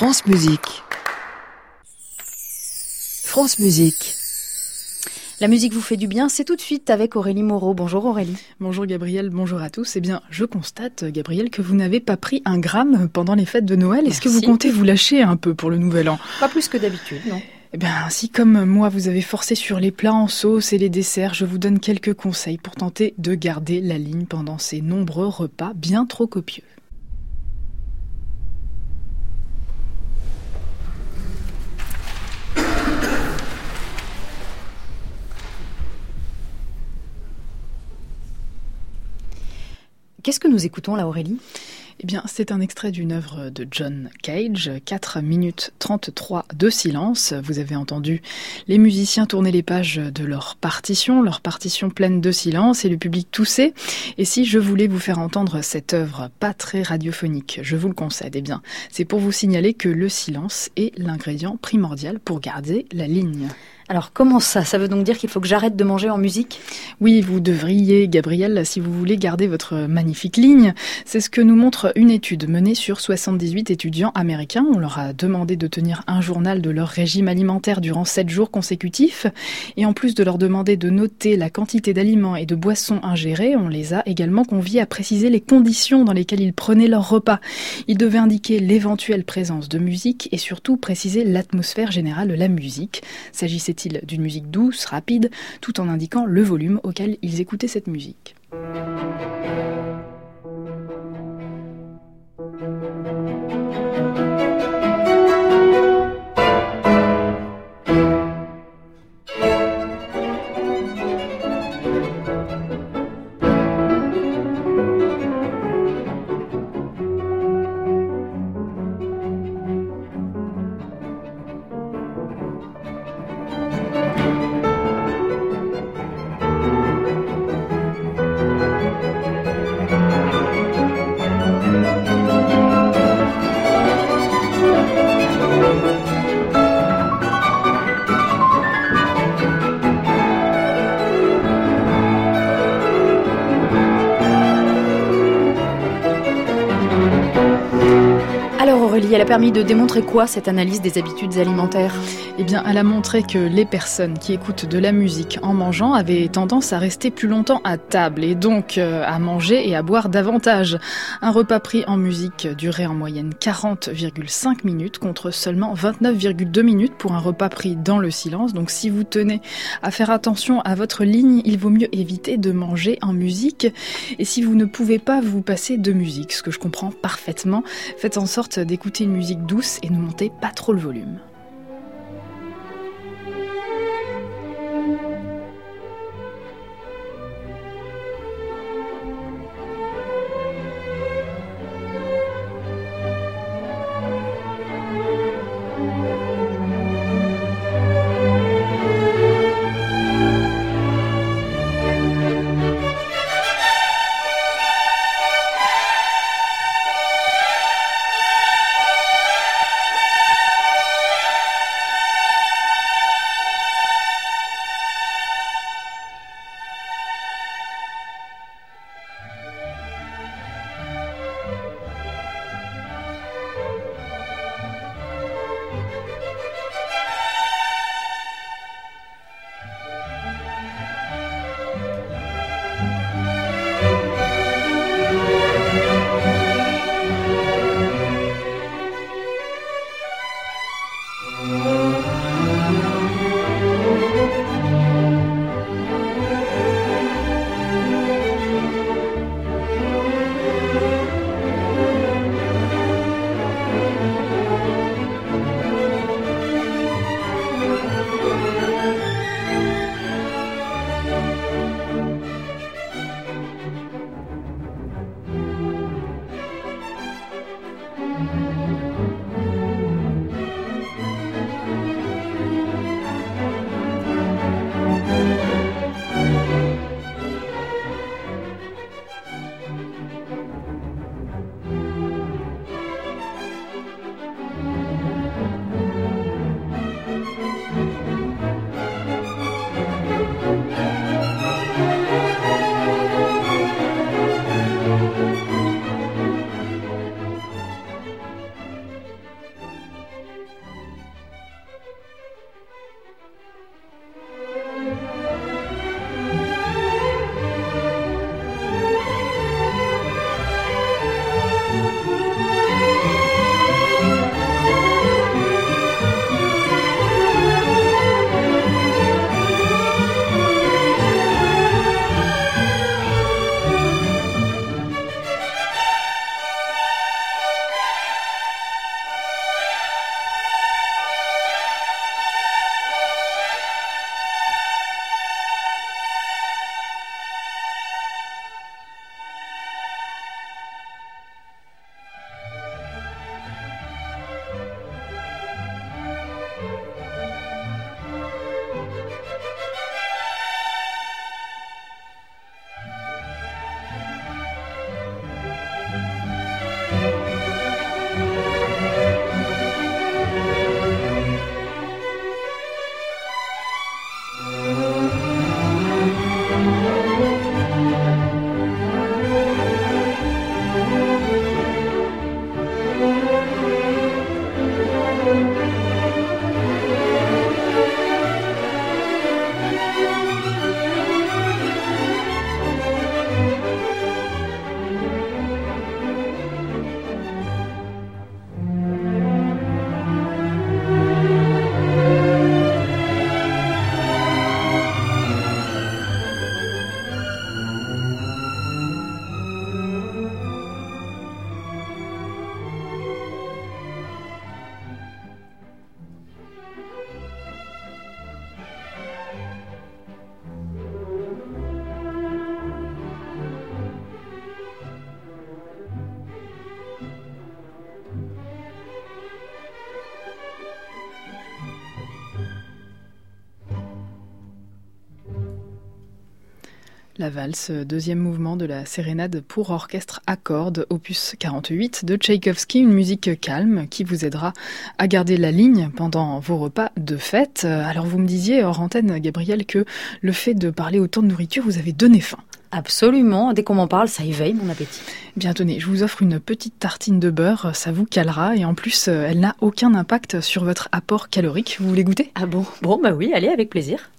France Musique. France Musique. La musique vous fait du bien, c'est tout de suite avec Aurélie Moreau. Bonjour Aurélie. Bonjour Gabriel, bonjour à tous. Eh bien, je constate, Gabriel, que vous n'avez pas pris un gramme pendant les fêtes de Noël. Est-ce que vous comptez vous lâcher un peu pour le nouvel an? Pas plus que d'habitude, non. Eh bien, si comme moi vous avez forcé sur les plats en sauce et les desserts, je vous donne quelques conseils pour tenter de garder la ligne pendant ces nombreux repas bien trop copieux. Qu'est-ce que nous écoutons là, Aurélie? Eh bien, c'est un extrait d'une œuvre de John Cage, 4 minutes 33 de silence. Vous avez entendu les musiciens tourner les pages de leur partition, leur partition pleine de silence et le public tousser. Et si je voulais vous faire entendre cette œuvre pas très radiophonique, je vous le concède, eh bien, c'est pour vous signaler que le silence est l'ingrédient primordial pour garder la ligne. Alors comment ça? Ça veut donc dire qu'il faut que j'arrête de manger en musique? Oui, vous devriez, Gabriel, si vous voulez garder votre magnifique ligne. C'est ce que nous montre une étude menée sur 78 étudiants américains. On leur a demandé de tenir un journal de leur régime alimentaire durant 7 jours consécutifs. Et en plus de leur demander de noter la quantité d'aliments et de boissons ingérés, on les a également conviés à préciser les conditions dans lesquelles ils prenaient leur repas. Ils devaient indiquer l'éventuelle présence de musique et surtout préciser l'atmosphère générale de la musique. S'agissait d'une musique douce, rapide, tout en indiquant le volume auquel ils écoutaient cette musique. Elle a permis de démontrer quoi cette analyse des habitudes alimentaires? Eh bien, elle a montré que les personnes qui écoutent de la musique en mangeant avaient tendance à rester plus longtemps à table et donc euh, à manger et à boire davantage. Un repas pris en musique durait en moyenne 40,5 minutes contre seulement 29,2 minutes pour un repas pris dans le silence. Donc si vous tenez à faire attention à votre ligne, il vaut mieux éviter de manger en musique. Et si vous ne pouvez pas vous passer de musique, ce que je comprends parfaitement, faites en sorte d'écouter musique douce et ne montez pas trop le volume. La valse, deuxième mouvement de la sérénade pour orchestre à cordes, opus 48 de Tchaïkovski, une musique calme qui vous aidera à garder la ligne pendant vos repas de fête. Alors vous me disiez hors antenne, Gabriel, que le fait de parler autant de nourriture, vous avez donné faim. Absolument, dès qu'on m'en parle, ça éveille mon appétit. Bien tenez, je vous offre une petite tartine de beurre, ça vous calera et en plus, elle n'a aucun impact sur votre apport calorique. Vous voulez goûter? Ah bon? Bon, bah oui, allez, avec plaisir.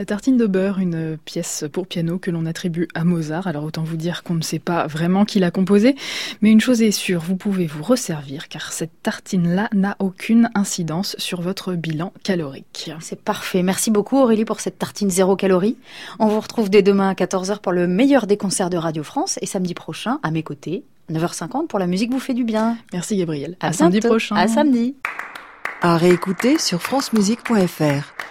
La tartine de beurre, une pièce pour piano que l'on attribue à Mozart. Alors autant vous dire qu'on ne sait pas vraiment qui l'a composée, mais une chose est sûre, vous pouvez vous resservir car cette tartine-là n'a aucune incidence sur votre bilan calorique. C'est parfait. Merci beaucoup Aurélie pour cette tartine zéro calorie. On vous retrouve dès demain à 14h pour le meilleur des concerts de Radio France et samedi prochain à mes côtés, 9h50 pour la musique vous fait du bien. Merci Gabriel. À, samedi prochain. À samedi. À réécouter sur francemusique.fr.